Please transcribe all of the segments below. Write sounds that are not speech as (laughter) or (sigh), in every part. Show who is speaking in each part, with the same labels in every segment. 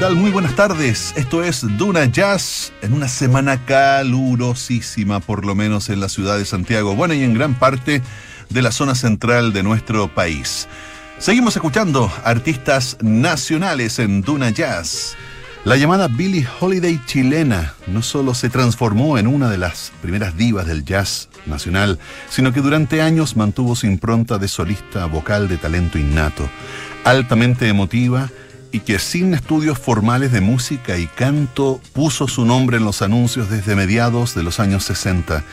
Speaker 1: tal? Muy buenas tardes. Esto es Duna Jazz en una semana calurosísima, por lo menos en la ciudad de Santiago, bueno, y en gran parte de la zona central de nuestro país. Seguimos escuchando artistas nacionales en Duna Jazz. La llamada Billie Holiday chilena no solo se transformó en una de las primeras divas del jazz nacional, sino que durante años mantuvo su impronta de solista vocal de talento innato, altamente emotiva y que sin estudios formales de música y canto puso su nombre en los anuncios desde mediados de los años 60.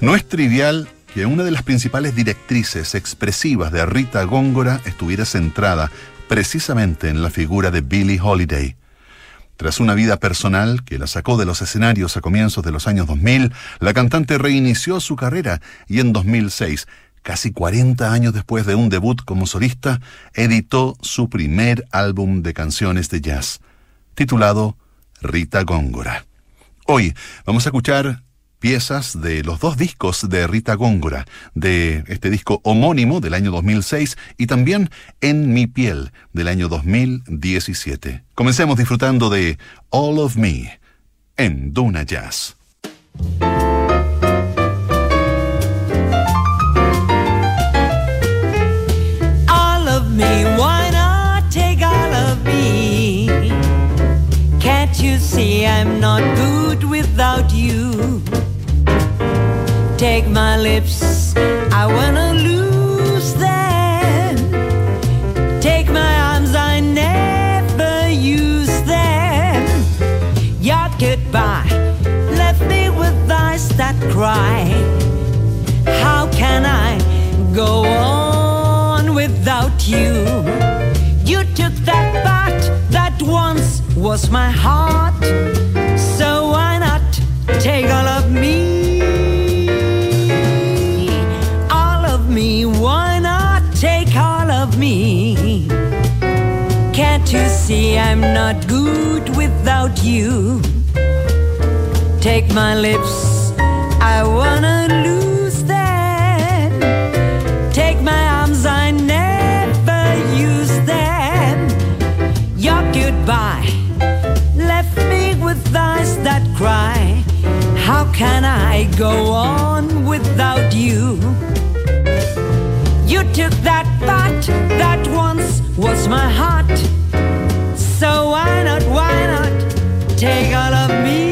Speaker 1: No es trivial que una de las principales directrices expresivas de Rita Góngora estuviera centrada precisamente en la figura de Billie Holiday. Tras una vida personal que la sacó de los escenarios a comienzos de los años 2000, la cantante reinició su carrera y en 2006 casi 40 años después de un debut como solista, editó su primer álbum de canciones de jazz, titulado Rita Góngora. Hoy vamos a escuchar piezas de los dos discos de Rita Góngora, de este disco homónimo del año 2006 y también En mi piel del año 2017. Comencemos disfrutando de All of Me en Duna Jazz.
Speaker 2: Me, why not take all of me? Can't you see I'm not good without you? Take my lips, I wanna lose them. Take my arms, I never use them. Your goodbye left me with eyes that cry. How can I go on? You. You took that part that once was my heart. So why not take all of me? All of me, why not take all of me? Can't you see I'm not good without you? Take my lips, I wanna lose with that cry. How can I go on without you? You took that part that once was my heart. So why not, why not take all of me?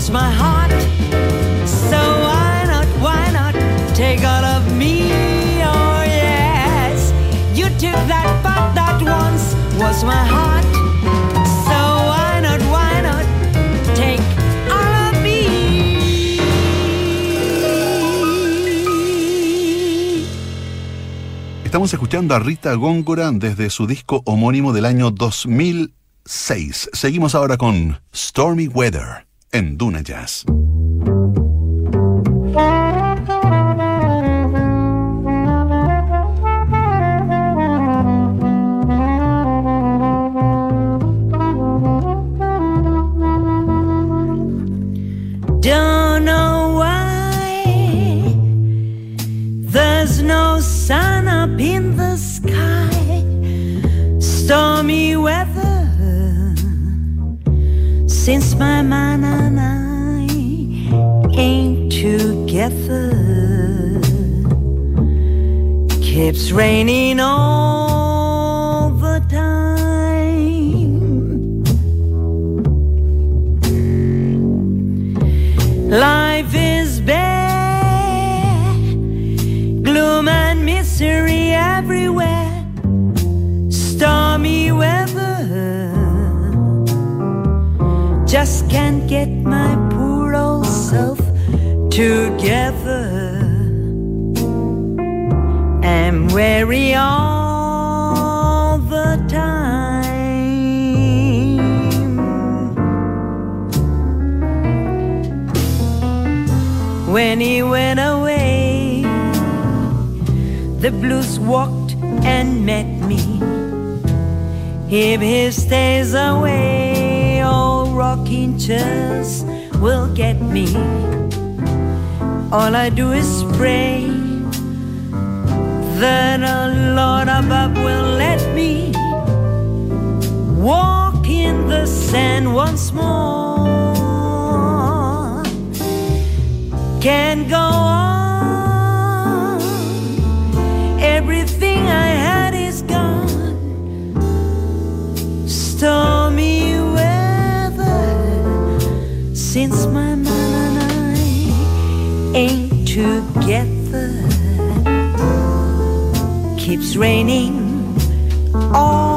Speaker 2: Was my heart. So why not, why not take all of me? Oh yes. You took that part that once was my heart. So why not, why not take all of me?
Speaker 1: Estamos escuchando a Rita Góngora desde su disco homónimo del año 2006. Seguimos ahora con Stormy Weather en Duna Jazz.
Speaker 2: My man and I ain't together. Keeps raining all Just can't get my poor old self together. I'm weary all the time. When he went away, the blues walked and met me. If he stays away, rocking chairs will get me. All I do is pray that the Lord above will let me walk in the sand once more. Can't go on. Keeps raining. All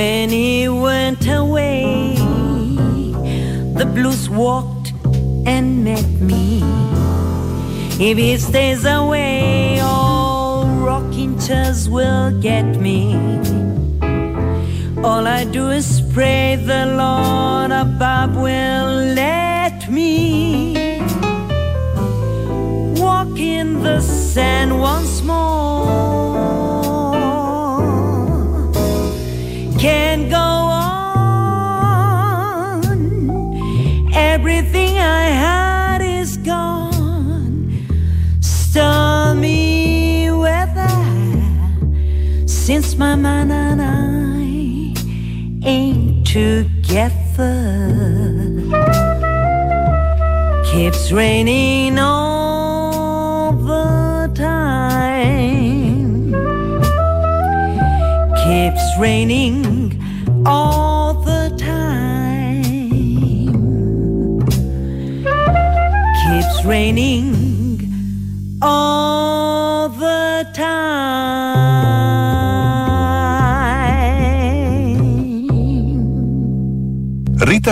Speaker 2: When he went away, the blues walked and met me. If he stays away, all rocking chairs will get me. All I do is pray the Lord above will let me walk in the sand once more. Man and I ain't together. Keeps raining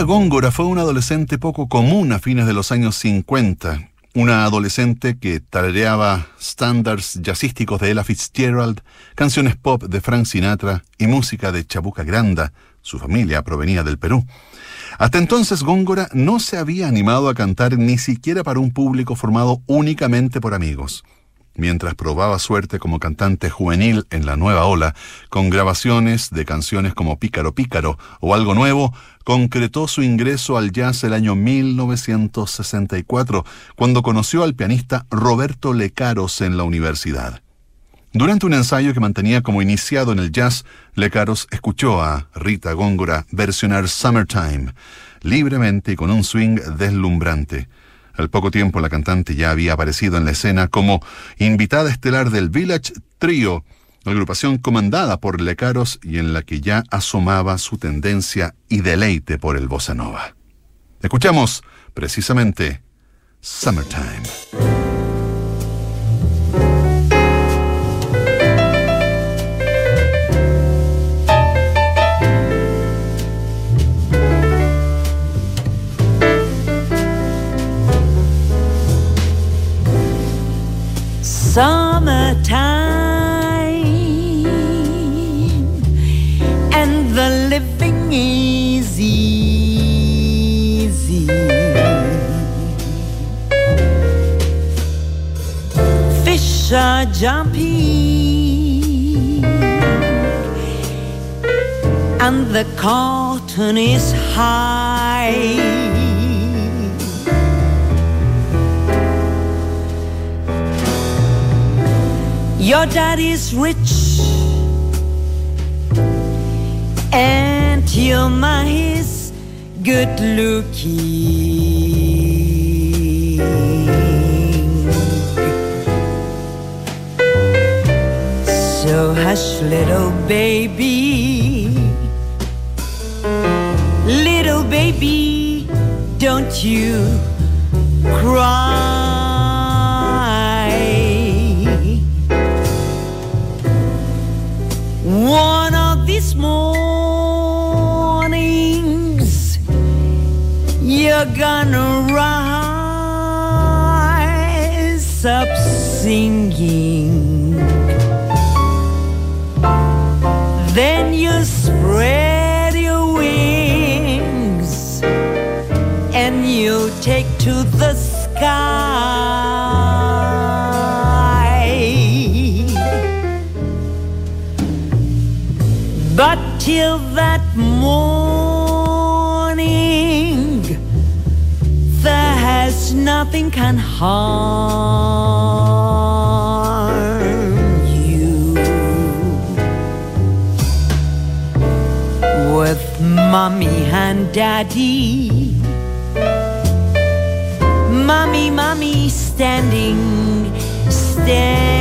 Speaker 1: Góngora fue una adolescente poco común a fines de los años 50. Una adolescente que tarareaba estándares jazzísticos de Ella Fitzgerald, canciones pop de Frank Sinatra y música de Chabuca Granda. Su familia provenía del Perú. Hasta entonces Góngora no se había animado a cantar ni siquiera para un público formado únicamente por amigos. Mientras probaba suerte como cantante juvenil en la nueva ola, con grabaciones de canciones como Pícaro Pícaro o Algo Nuevo, concretó su ingreso al jazz el año 1964, cuando conoció al pianista Roberto Lecaros en la universidad. Durante un ensayo que mantenía como iniciado en el jazz, Lecaros escuchó a Rita Góngora versionar Summertime, libremente y con un swing deslumbrante. Al poco tiempo la cantante ya había aparecido en la escena como invitada estelar del Village Trio, agrupación comandada por Lecaros y en la que ya asomaba su tendencia y deleite por el bossa nova. Escuchamos precisamente Summertime.
Speaker 2: Summertime and the living is easy. Fish are jumping and the cotton is high. Your daddy's rich and your ma is good looking. So hush, little baby, little baby, don't you cry. One of these mornings, you're gonna rise up singing. Then you spread your wings and you take to the sky. Till that morning, there has nothing can harm you. With mommy and daddy, mommy, mommy standing, standing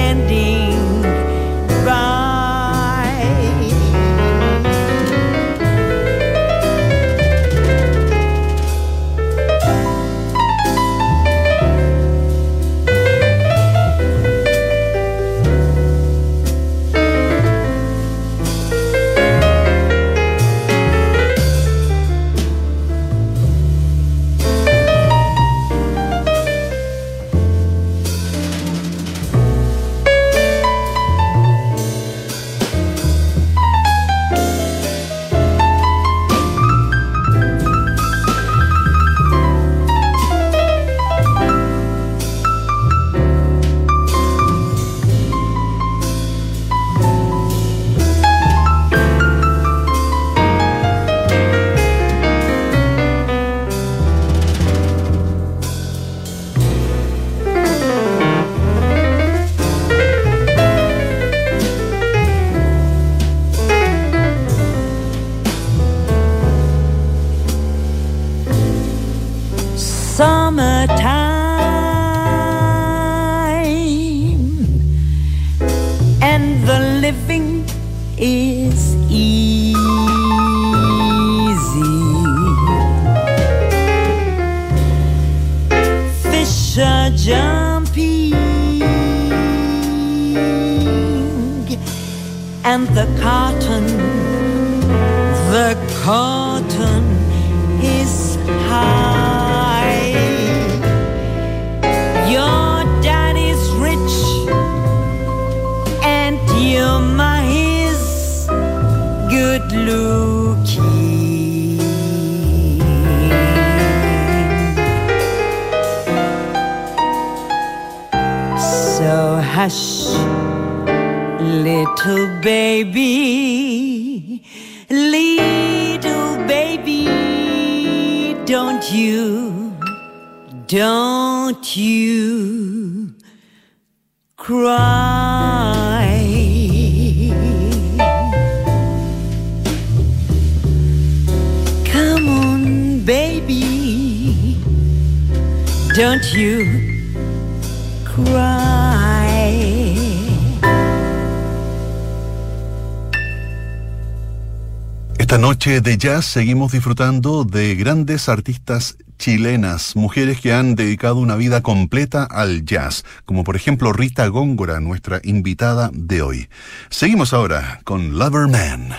Speaker 1: De jazz seguimos disfrutando de grandes artistas chilenas, mujeres que han dedicado una vida completa al jazz, como por ejemplo Rita Góngora, nuestra invitada de hoy. Seguimos ahora con Loverman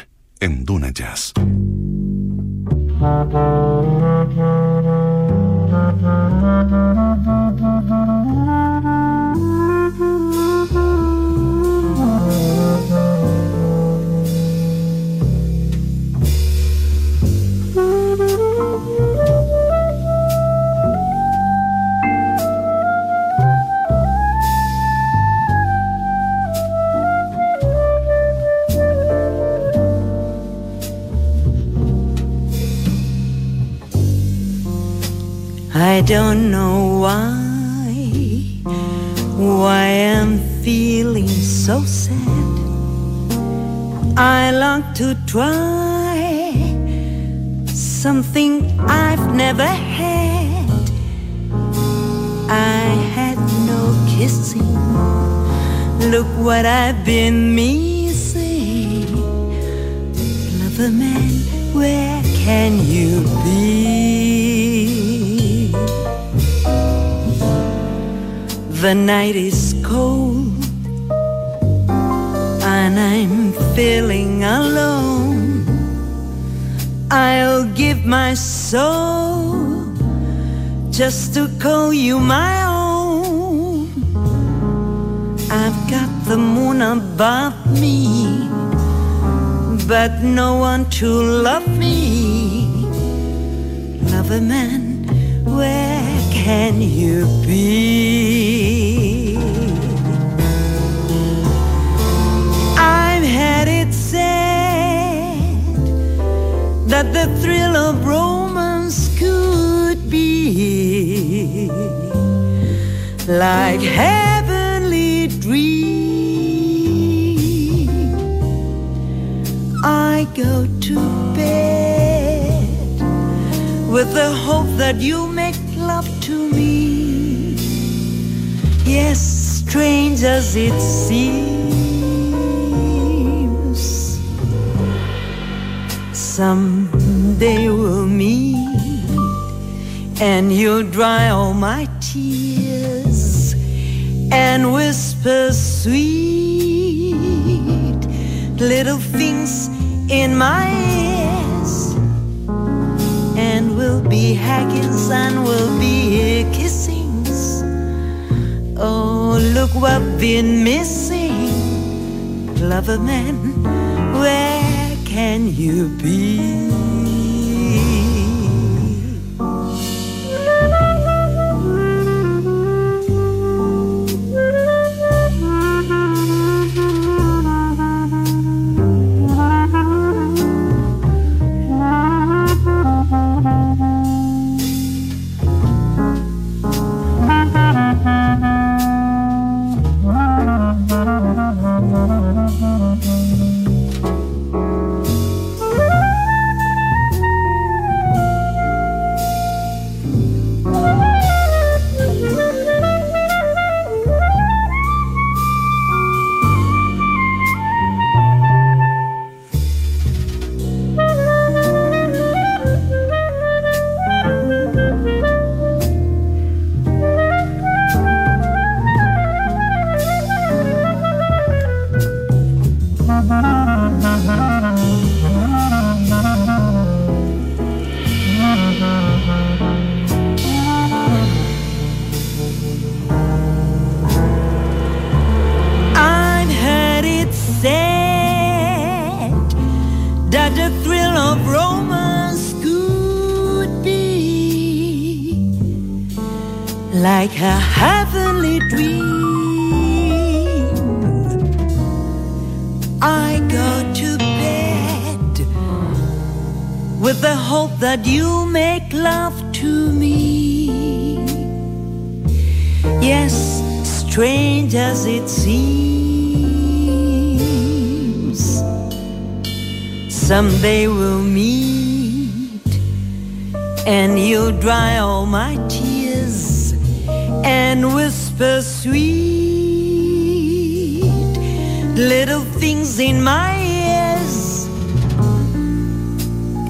Speaker 1: en Duna Jazz. (laughs)
Speaker 2: don't know why, why I'm feeling so sad. I long to try something I've never had. I had no kissing. Look what I've been missing. Lover man, where can you be? The night is cold and I'm feeling alone. I'll give my soul just to call you my own. I've got the moon above me, but no one to love me. Love a man, where can you be? The thrill of romance could be like heavenly dream. I go to bed with the hope that you make love to me. Yes, strange as it seems, someday we'll meet and you'll dry all my tears and whisper sweet little things in my ears and we'll be haggis and we'll be kissings. Oh, look what we've been missing. Lover man, where can you be? Like a heavenly dream. I go to bed with the hope that you make love to me. Yes, strange as it seems, someday we'll meet and you'll dry all my tears and whisper sweet little things in my ears,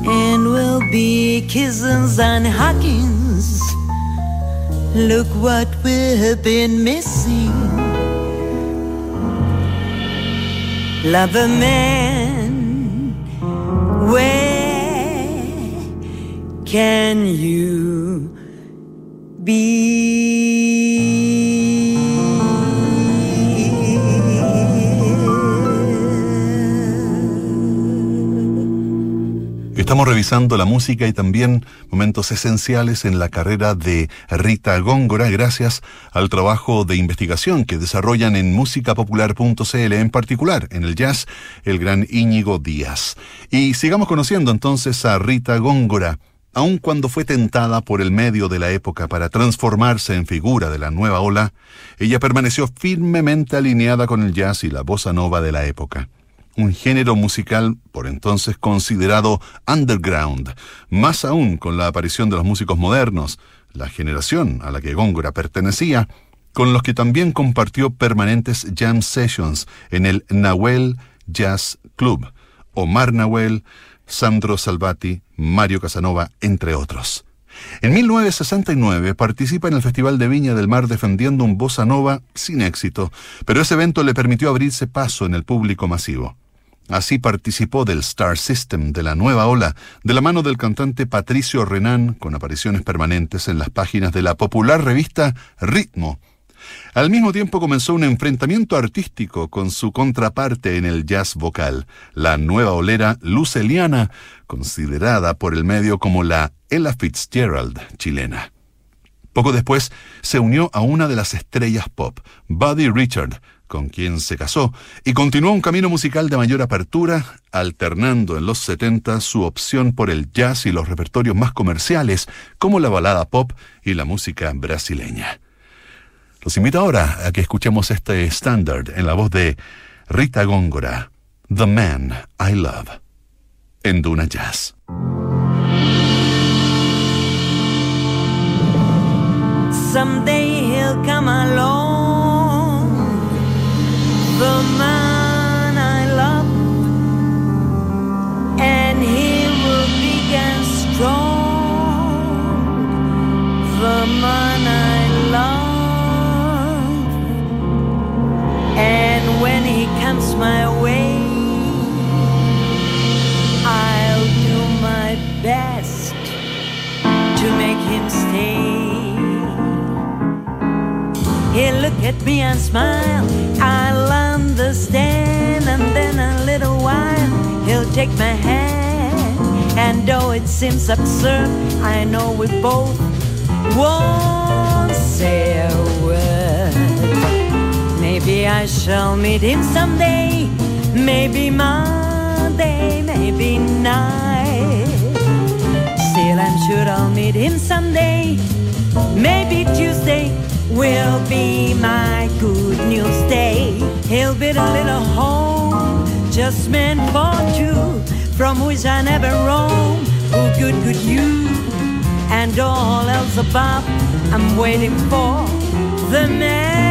Speaker 2: and we'll be kissing and huggings. Look what we've been missing. Love a man, where can you
Speaker 1: Estamos revisando la música y también momentos esenciales en la carrera de Rita Góngora gracias al trabajo de investigación que desarrollan en musicapopular.cl, en particular en el jazz, el gran Íñigo Díaz. Y sigamos conociendo entonces a Rita Góngora aun cuando fue tentada por el medio de la época para transformarse en figura de la nueva ola, ella permaneció firmemente alineada con el jazz y la bossa nova de la época. Un género musical por entonces considerado underground, más aún con la aparición de los músicos modernos, la generación a la que Góngora pertenecía, con los que también compartió permanentes jam sessions en el Nahuel Jazz Club. Omar Nahuel, Sandro Salvati, Mario Casanova, entre otros. En 1969 participa en el Festival de Viña del Mar defendiendo un bossa nova sin éxito, pero ese evento le permitió abrirse paso en el público masivo. Así participó del Star System de la nueva ola, de la mano del cantante Patricio Renan, con apariciones permanentes en las páginas de la popular revista Ritmo, al mismo tiempo comenzó un enfrentamiento artístico con su contraparte en el jazz vocal, la nueva olera luceliana, considerada por el medio como la Ella Fitzgerald chilena. Poco después se unió a una de las estrellas pop, Buddy Richard, con quien se casó, y continuó un camino musical de mayor apertura, alternando en los 70 su opción por el jazz y los repertorios más comerciales, como la balada pop y la música brasileña. Los invito ahora a que escuchemos este estándar en la voz de Rita Góngora, The Man I Love, en Duna Jazz.
Speaker 2: Someday he'll come along, the man I love, and he will be and strong, the man I love, and when he comes my way, I'll do my best to make him stay. He'll look at me and smile. I'll understand, and then a little while he'll take my hand. And though it seems absurd, I know we both won't say a word. Maybe I shall meet him someday. Maybe Monday, maybe night. Still, I'm sure I'll meet him someday. Maybe Tuesday will be my good news day. He'll build a little home just meant for two, from which I never roam. Oh, good, good you, and all else above. I'm waiting for the man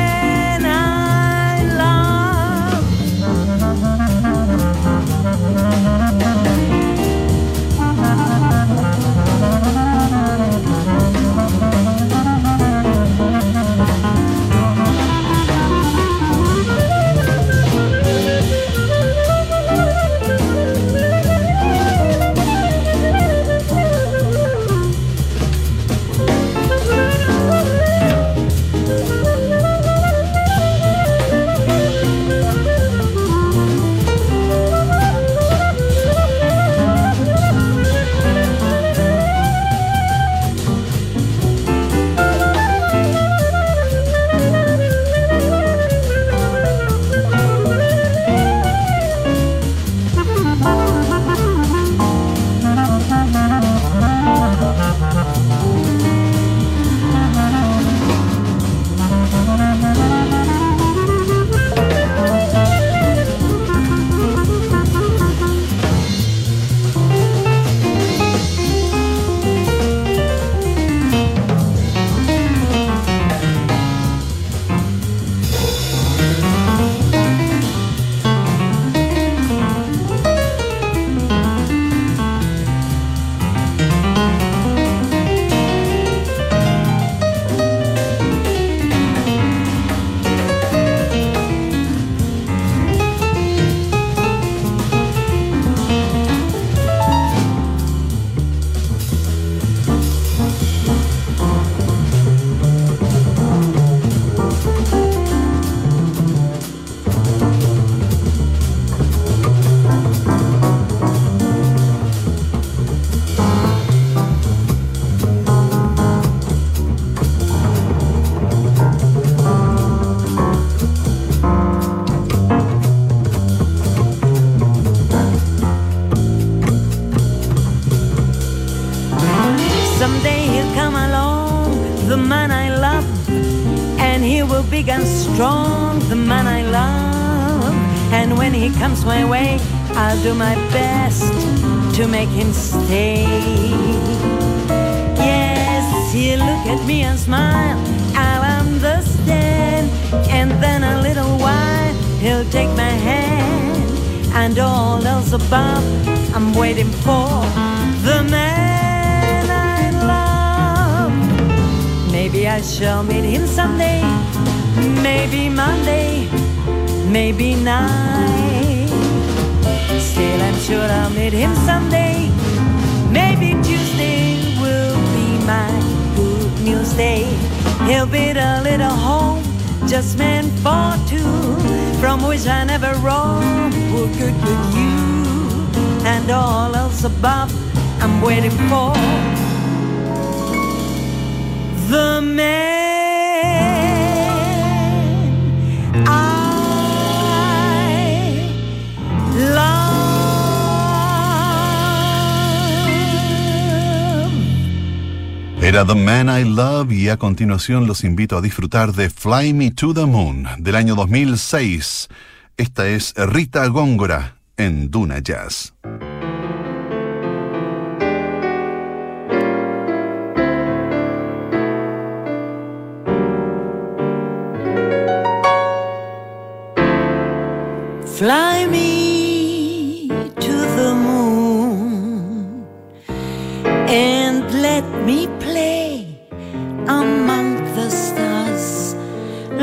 Speaker 1: Era The Man I Love y a continuación los invito a disfrutar de Fly Me to the Moon del año 2006. Esta es Rita Góngora en Duna Jazz.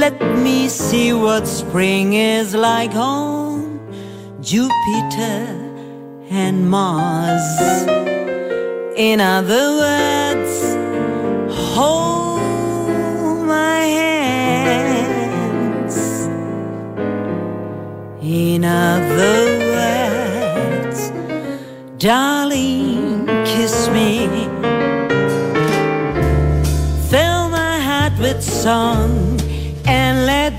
Speaker 2: Let me see what spring is like on Jupiter and Mars. In other words, hold my hands. In other words, darling, kiss me. Fill my heart with song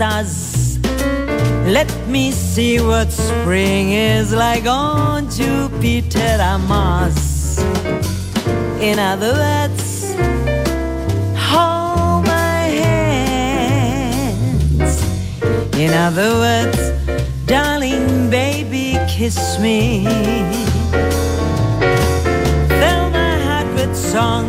Speaker 2: stars. Let me see what spring is like on Jupiter and Mars. In other words, hold my hands. In other words, darling baby, kiss me. Fill my heart with song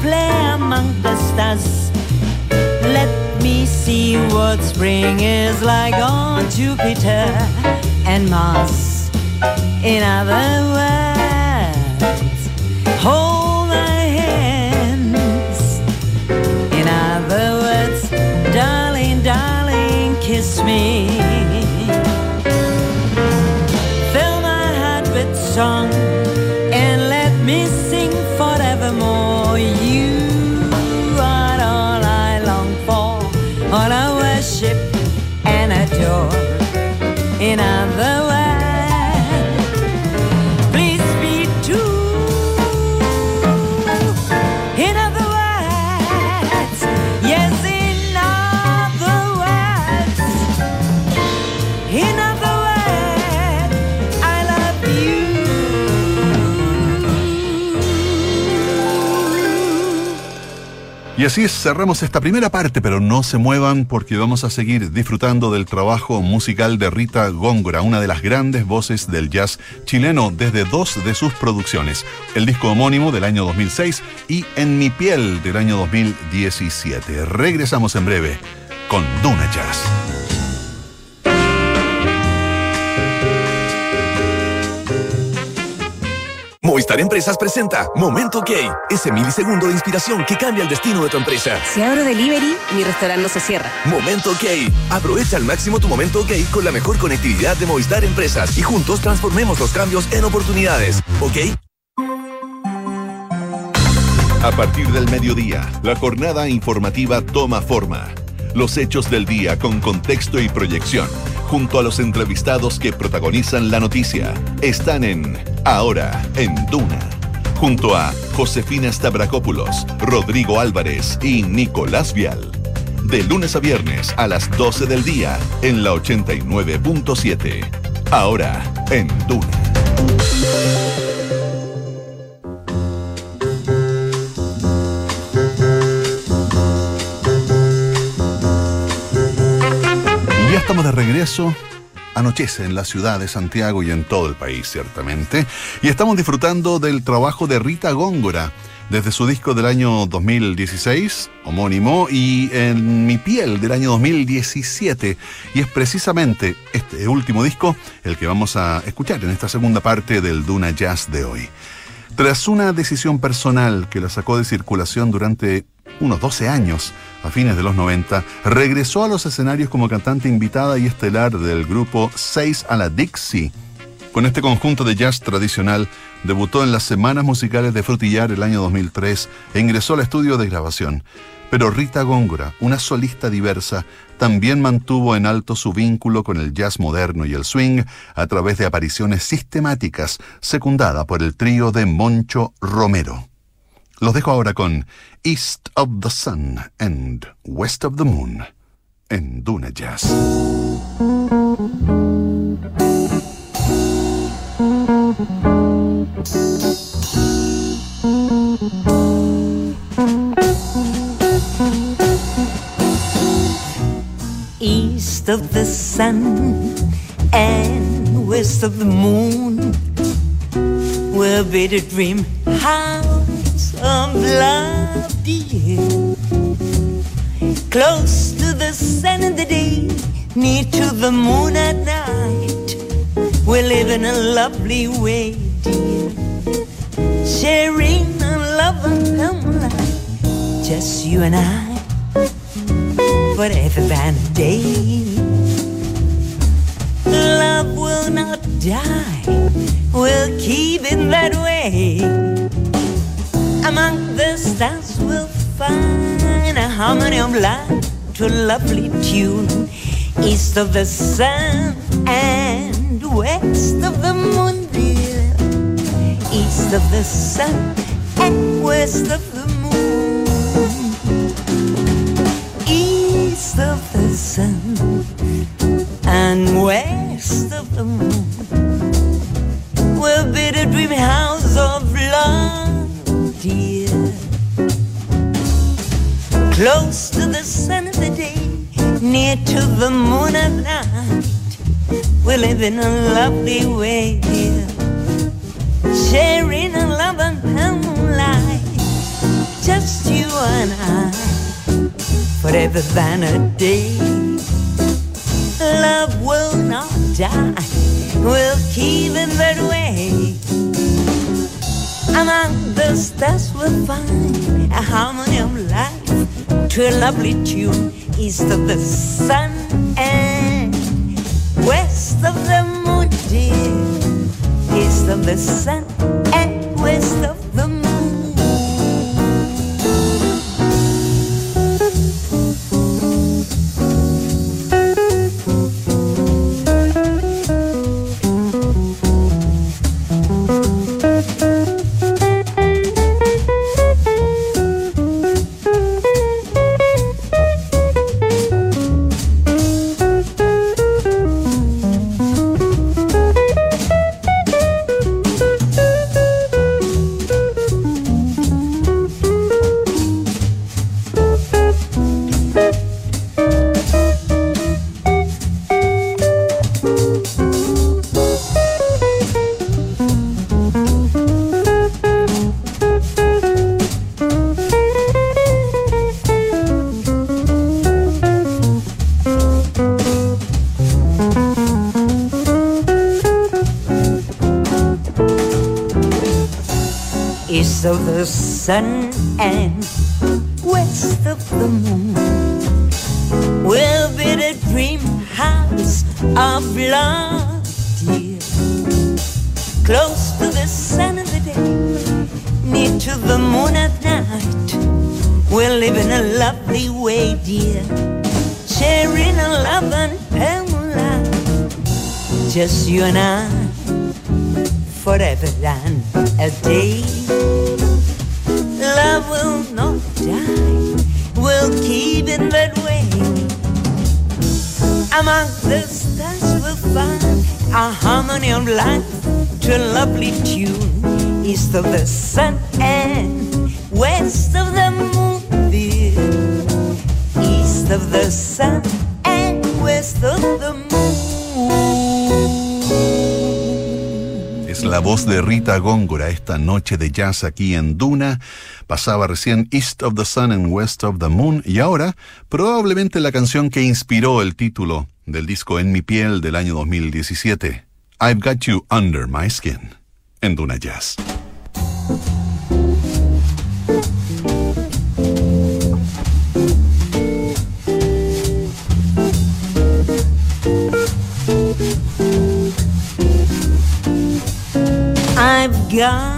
Speaker 2: Play among the stars. Let me see what spring is like on Jupiter and Mars. In other words, another
Speaker 1: Y así cerramos esta primera parte, pero no se muevan porque vamos a seguir disfrutando del trabajo musical de Rita Góngora, una de las grandes voces del jazz chileno desde dos de sus producciones, el disco homónimo del año 2006 y En mi piel del año 2017. Regresamos en breve con Duna Jazz.
Speaker 3: Movistar Empresas presenta Momento OK, ese milisegundo de inspiración que cambia el destino de tu empresa.
Speaker 4: Si abro delivery, mi restaurante no se cierra.
Speaker 3: Momento OK. Aprovecha al máximo tu momento OK con la mejor conectividad de Movistar Empresas y juntos transformemos los cambios en oportunidades. ¿Ok?
Speaker 1: A partir del mediodía, la jornada informativa toma forma. Los hechos del día con contexto y proyección junto a los entrevistados que protagonizan la noticia. Están en Ahora en Duna, junto a Josefina Stavrakopoulos, Rodrigo Álvarez y Nicolás Vial. De lunes a viernes a las 12 del día en la 89.7. Ahora en Duna. Estamos de regreso. Anochece en la ciudad de Santiago y en todo el país, ciertamente. Y estamos disfrutando del trabajo de Rita Góngora desde su disco del año 2016, homónimo, y en Mi piel del año 2017. Y es precisamente este último disco el que vamos a escuchar en esta segunda parte del Duna Jazz de hoy. Tras una decisión personal que la sacó de circulación durante unos 12 años, a fines de los 90, regresó a los escenarios como cantante invitada y estelar del grupo 6 a la Dixie. Con este conjunto de jazz tradicional, debutó en las Semanas Musicales de Frutillar el año 2003 e ingresó al estudio de grabación. Pero Rita Góngora, una solista diversa, también mantuvo en alto su vínculo con el jazz moderno y el swing a través de apariciones sistemáticas, secundada por el trío de Moncho Romero. Los dejo ahora con East of the Sun and West of the Moon en Duna Jazz.
Speaker 2: East of the sun and west of the moon, we'll be the dream house of love, dear. Close to the sun in the day, near to the moon at night. We live in a lovely way, dear. Sharing a love and life, just you and I, forever and a day. Love will not die, we'll keep it that way among the stars we'll find a harmony of light to a lovely tune. East of the sun and west of the moon dear. East of the sun and west of near to the moon at night. We're living a lovely way, dear. Sharing a love and life, just you and I, forever than a day. Love will not die, we'll keep it that way. Among the stars we'll find a harmony of life to a lovely tune east of the sun and west of the moon, dear. East of the sun sun and west of the moon will be the dream house of love, dear. Close to the sun of the day, near to the moon at night. We're living a lovely way, dear. Sharing a love and life. Just you and I, forever and a day will not die. We'll keep it that way. Among the stars we'll find a harmony of life to a lovely tune. East of the sun and west of the moon, dear. East of the sun and west of the moon.
Speaker 1: Es la voz de Rita Góngora esta noche de jazz aquí en Duna. Pasaba recién East of the Sun and West of the Moon y ahora probablemente la canción que inspiró el título del disco En mi piel del año 2017. I've Got You Under My Skin en Duna Jazz.
Speaker 2: I've got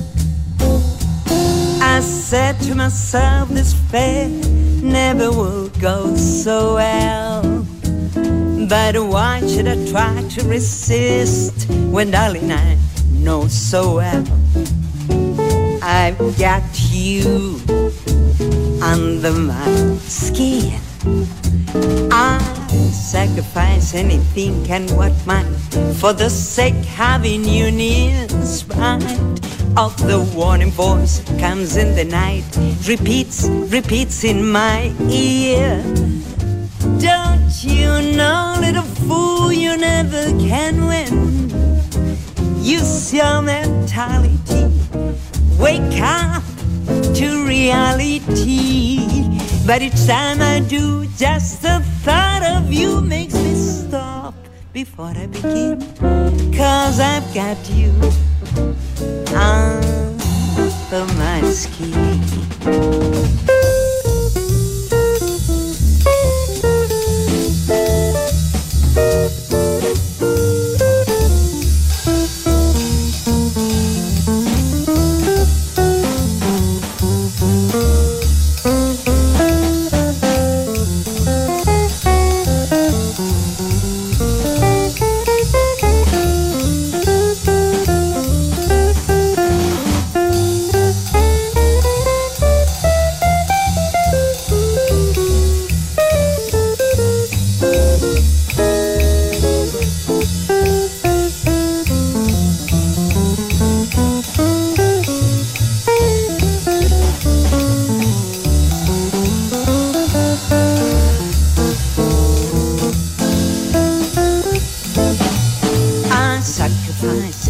Speaker 2: I said to myself, this fair never will go so well. But why should I try to resist when, darling, I know so well I've got you under my skin. I sacrifice anything and what might for the sake having you near. Spite of the warning voice comes in the night, repeats, repeats in my ear. Don't you know, little fool, you never can win. Use your mentality, wake up to reality. But each time I do, just the thought of you makes me stop before I begin. Cause I've got you I'm a man.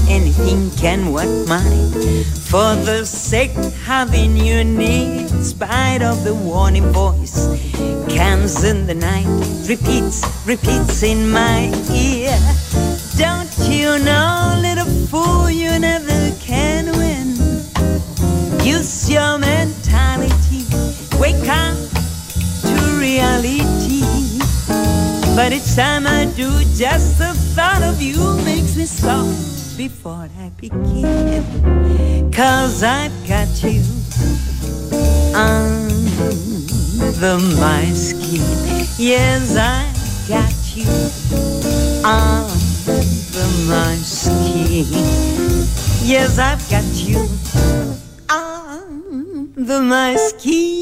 Speaker 2: Skin. can work mine for the sake having you near. In spite of the warning voice, comes in the night, repeats, repeats in my ear. Don't you know, little fool, you never can win. Use your mentality, wake up to reality. But each time I do, just the thought of you makes me stop before I begin. Cause I've got you under my skin. Yes, I've got you under my skin. Yes, I've got you under my skin.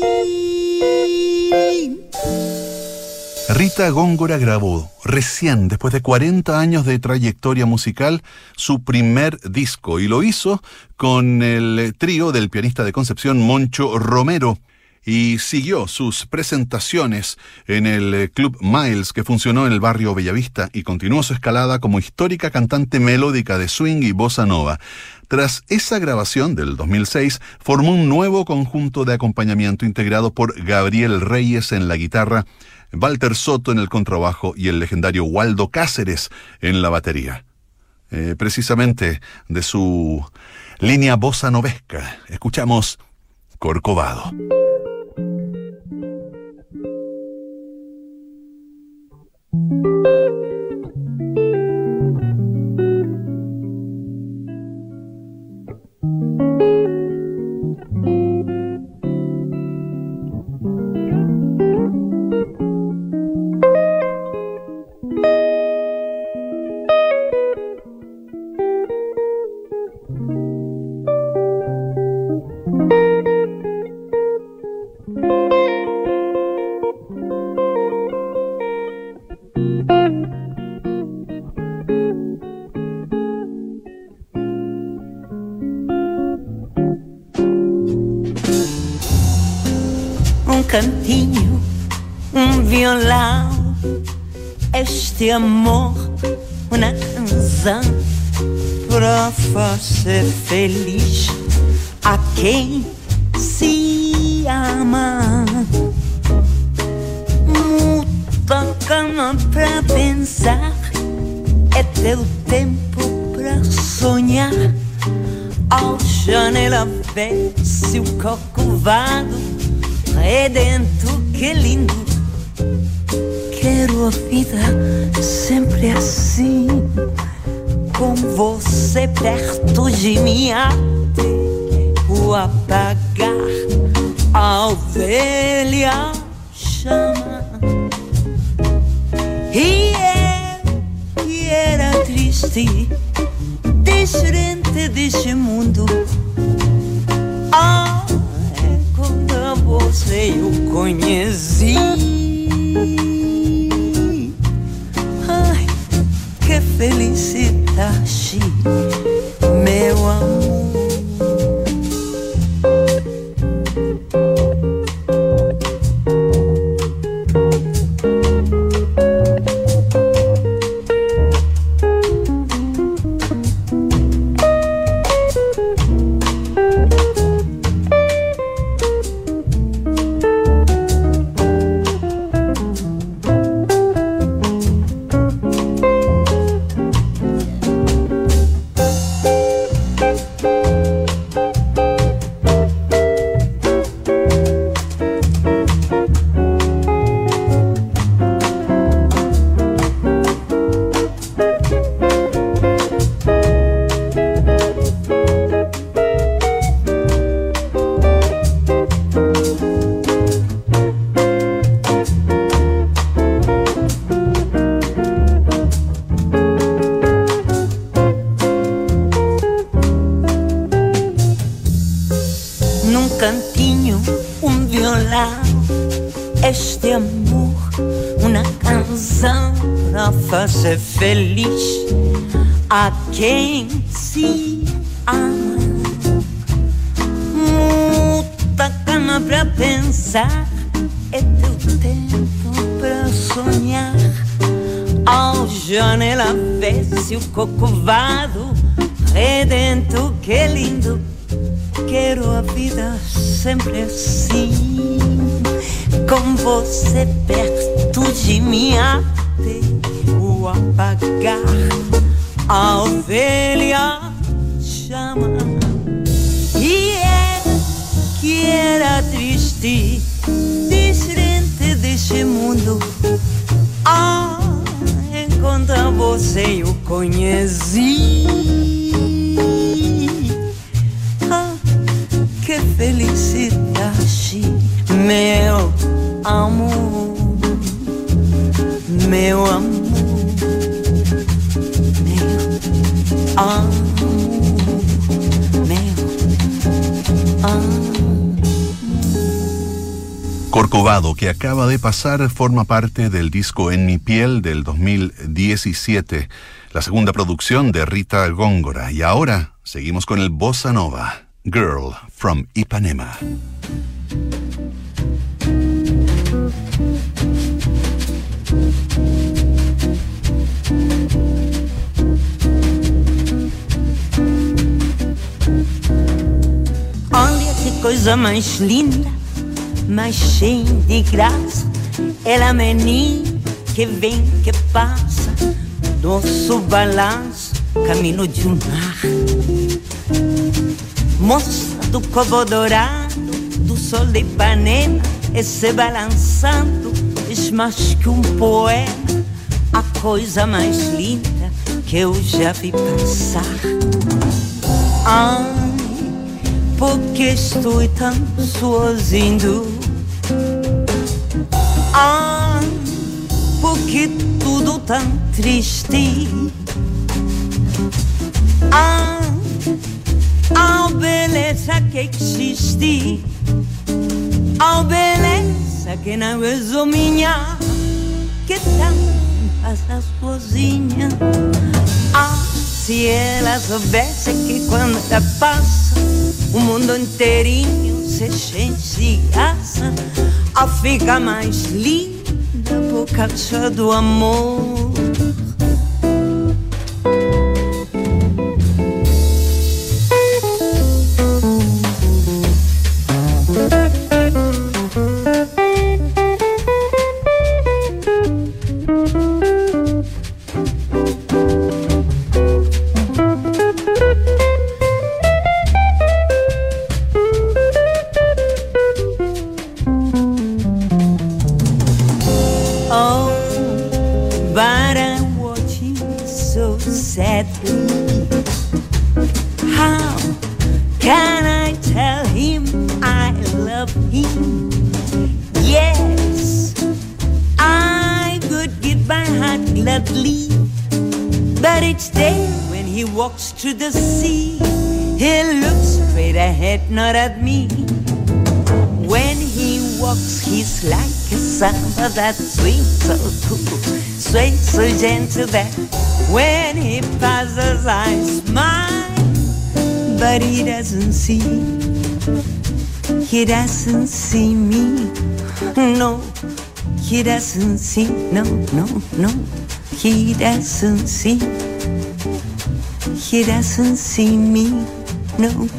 Speaker 1: Rita Góngora grabó recién, después de 40 años de trayectoria musical, su primer disco y lo hizo con el trío del pianista de Concepción Moncho Romero y siguió sus presentaciones en el Club Miles que funcionó en el barrio Bellavista y continuó su escalada como histórica cantante melódica de swing y bossa nova. Tras esa grabación del 2006, formó un nuevo conjunto de acompañamiento integrado por Gabriel Reyes en la guitarra, Walter Soto en el contrabajo y el legendario Waldo Cáceres en la batería. Eh, precisamente de su línea bossa novesca, escuchamos Corcovado.
Speaker 2: Amor, uma canção para fazer feliz a quem de
Speaker 1: pasar, forma parte del disco En mi piel del 2017, la segunda producción de Rita Góngora. Y ahora seguimos con el Bossa Nova, Girl from Ipanema.
Speaker 2: coisa mais linda, mais cheia de graça. Ela menina que vem, que passa, doce balanço, caminho de um mar. Moça do covo dourado, do sol de Ipanema, esse balançando, é mais que um poema, a coisa mais linda que eu já vi passar. Ah, porque estou tão sozinho. Ah, porque tudo tão triste. Ah, a beleza que existe. A beleza que não é minha, que tão passa sozinha. Ah, se ela soubesse que quando ela passa o mundo inteirinho se enche de graça A fica mais linda por causa do amor that sweet so cool, sweet so gentle that when he passes I smile, but he doesn't see, he doesn't see me, no, he doesn't see, no, no, no, he doesn't see, he doesn't see me, no,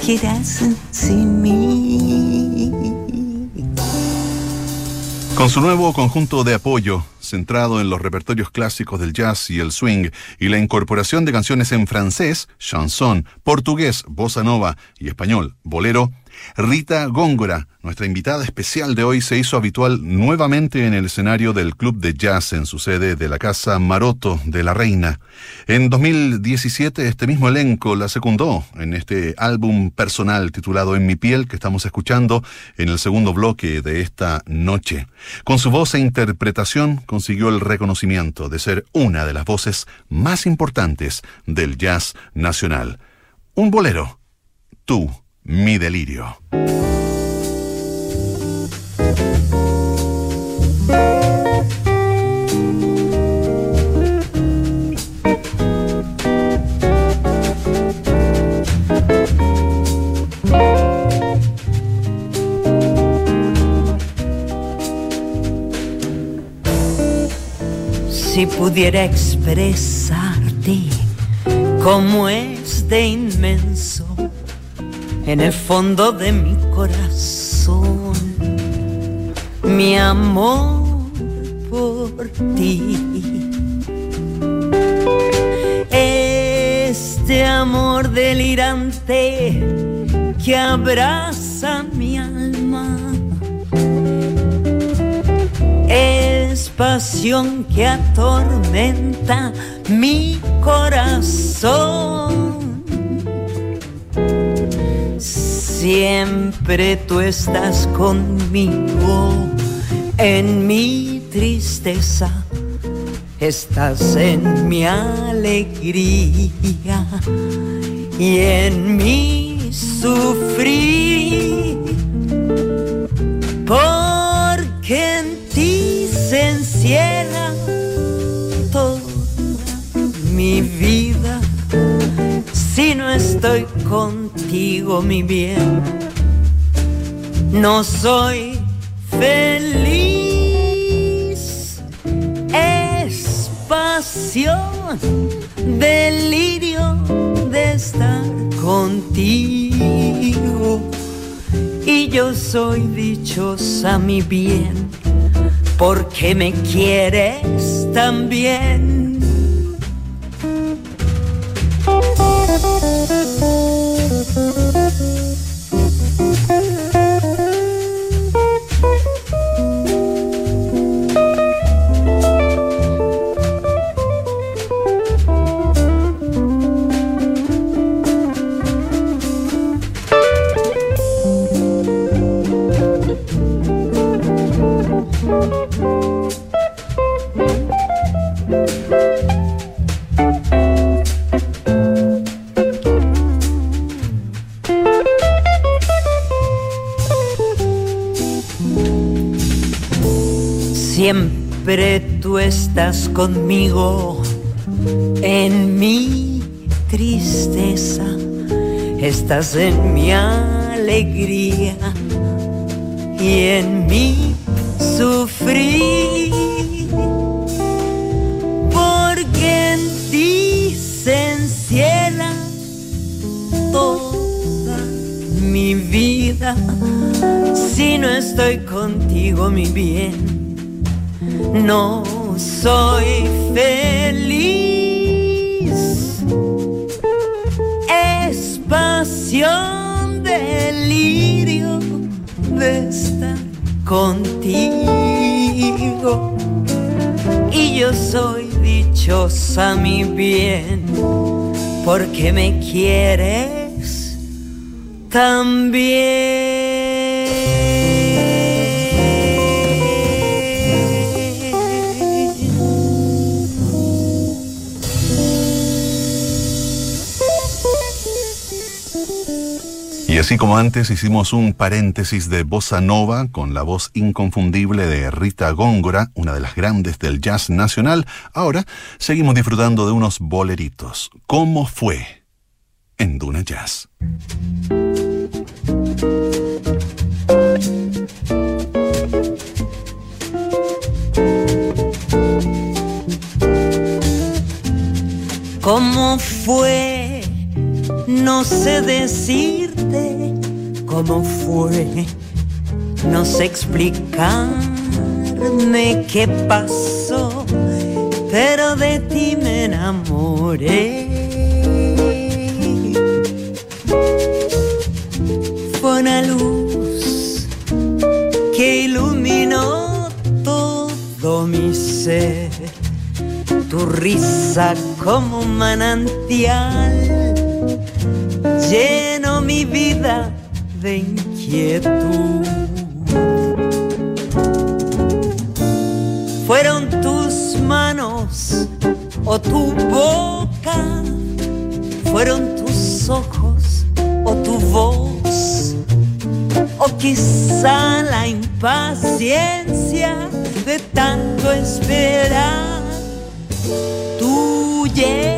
Speaker 2: he doesn't see me.
Speaker 1: Con su nuevo conjunto de apoyo, centrado en los repertorios clásicos del jazz y el swing, y la incorporación de canciones en francés, chanson, portugués, bossa nova y español, bolero, Rita Góngora, nuestra invitada especial de hoy, se hizo habitual nuevamente en el escenario del Club de Jazz en su sede de la Casa Maroto de la Reina. En 2017 este mismo elenco la secundó en este álbum personal titulado En mi piel que estamos escuchando en el segundo bloque de esta noche. Con su voz e interpretación consiguió el reconocimiento de ser una de las voces más importantes del jazz nacional. Un bolero. Tú mi delirio.
Speaker 2: Si pudiera expresarte como es de inmenso en el fondo de mi corazón mi amor por ti. Este amor delirante que abraza mi alma es pasión que atormenta mi corazón. Siempre tú estás conmigo en mi tristeza, estás en mi alegría y en mi sufrir. Porque en ti se encierra toda mi vida. Si no estoy contigo, mi bien, no soy feliz. Es pasión, delirio de estar contigo. Y yo soy dichosa, mi bien, porque me quieres también. Conmigo en mi tristeza, estás en mi alegría y en mi sufrir. Porque en ti se encierra toda mi vida. Si no estoy contigo, mi bien no soy feliz. Es pasión, delirio de estar contigo. Y yo soy dichosa, mi bien, porque me quieres también.
Speaker 1: Así como antes hicimos un paréntesis de bossa nova con la voz inconfundible de Rita Góngora, una de las grandes del jazz nacional, ahora seguimos disfrutando de unos boleritos. ¿Cómo fue? En Duna Jazz.
Speaker 2: ¿Cómo fue? No sé decirte cómo fue. No sé explicarme qué pasó, pero de ti me enamoré. Fue una luz que iluminó todo mi ser tu risa como un manantial lleno mi vida inquietud. Fueron tus manos o tu boca, fueron tus ojos o tu voz, o quizá la impaciencia de tanto esperar llegada,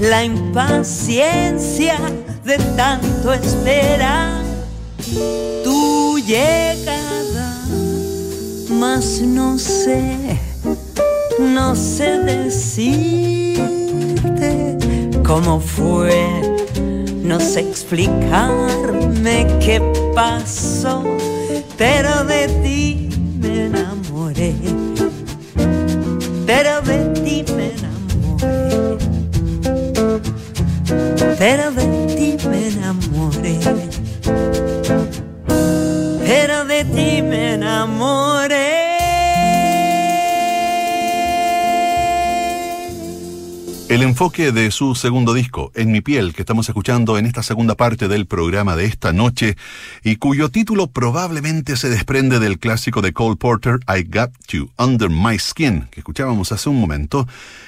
Speaker 2: La impaciencia de tanto esperar. Tu llegada, mas no sé, no sé decirte cómo fue. No sé explicarme qué pasó, pero de ti Then
Speaker 1: a enfoque de su segundo disco, En mi piel, que estamos escuchando en esta segunda parte del programa de esta noche, y cuyo título probablemente se desprende del clásico de Cole Porter, I Got You Under My Skin, que escuchábamos hace un momento,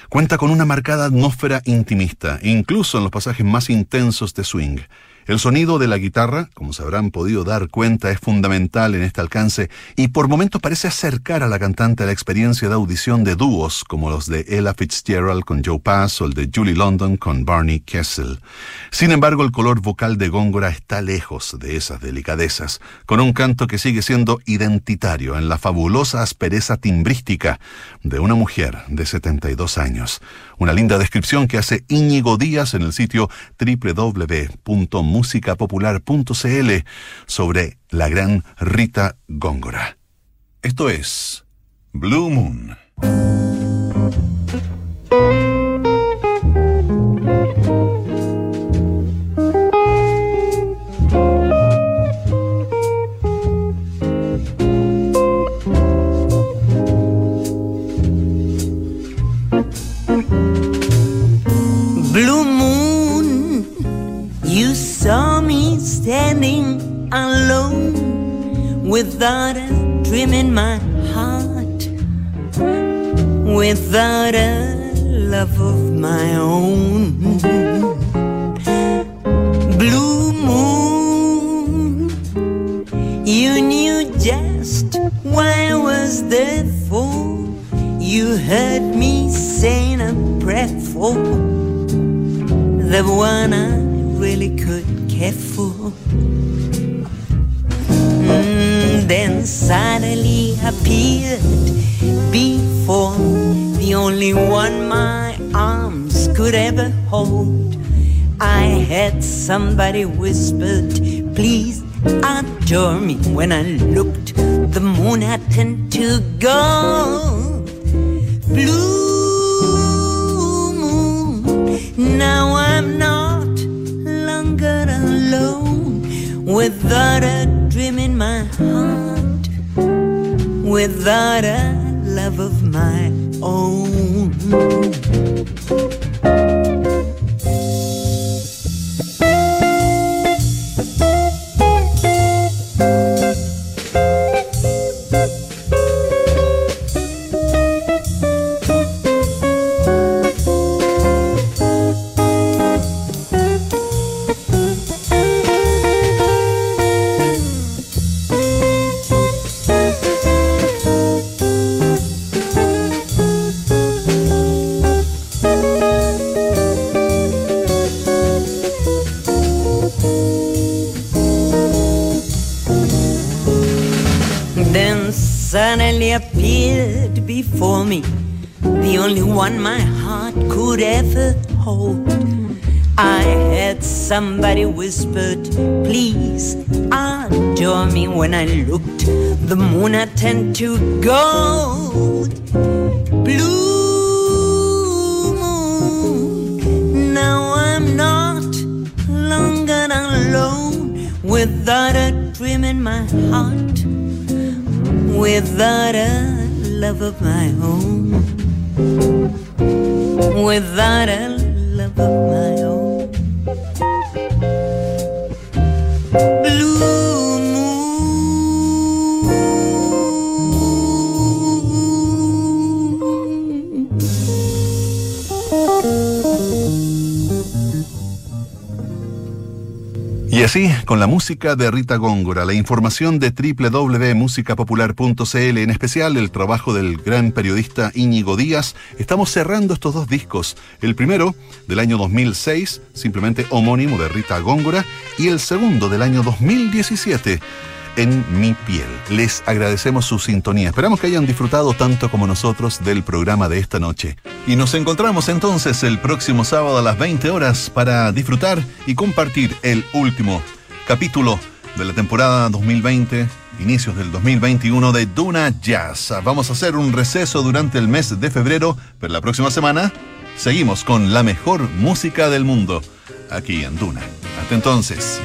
Speaker 1: cuenta con una marcada atmósfera intimista, incluso en los pasajes más intensos de swing. El sonido de la guitarra, como se habrán podido dar cuenta, es fundamental en este alcance y por momentos parece acercar a la cantante a la experiencia de audición de dúos como los de Ella Fitzgerald con Joe Pass o el de Julie London con Barney Kessel. Sin embargo, el color vocal de Góngora está lejos de esas delicadezas, con un canto que sigue siendo identitario en la fabulosa aspereza timbrística de una mujer de 72 años. Una linda descripción que hace Íñigo Díaz en el sitio www.musicapopular.cl sobre la gran Rita Góngora. Esto es Blue Moon.
Speaker 2: Suddenly appeared before me the only one my heart could ever hold. I heard somebody whispered, please adore me when I looked. The moon had turned to gold. Blue moon, now I'm not longer alone without a dream in my heart, without a love of my own, without a
Speaker 1: así, con la música de Rita Góngora, la información de www.musicapopular.cl, en especial el trabajo del gran periodista Íñigo Díaz, estamos cerrando estos dos discos. El primero, del año 2006, simplemente homónimo de Rita Góngora, y el segundo, del año 2017, en mi piel. Les agradecemos su sintonía. Esperamos que hayan disfrutado tanto como nosotros del programa de esta noche. Y nos encontramos entonces el próximo sábado a las 20 horas para disfrutar y compartir el último capítulo de la temporada 2020, inicios del 2021 de Duna Jazz. Vamos a hacer un receso durante el mes de febrero, pero la próxima semana seguimos con la mejor música del mundo aquí en Duna. Hasta entonces.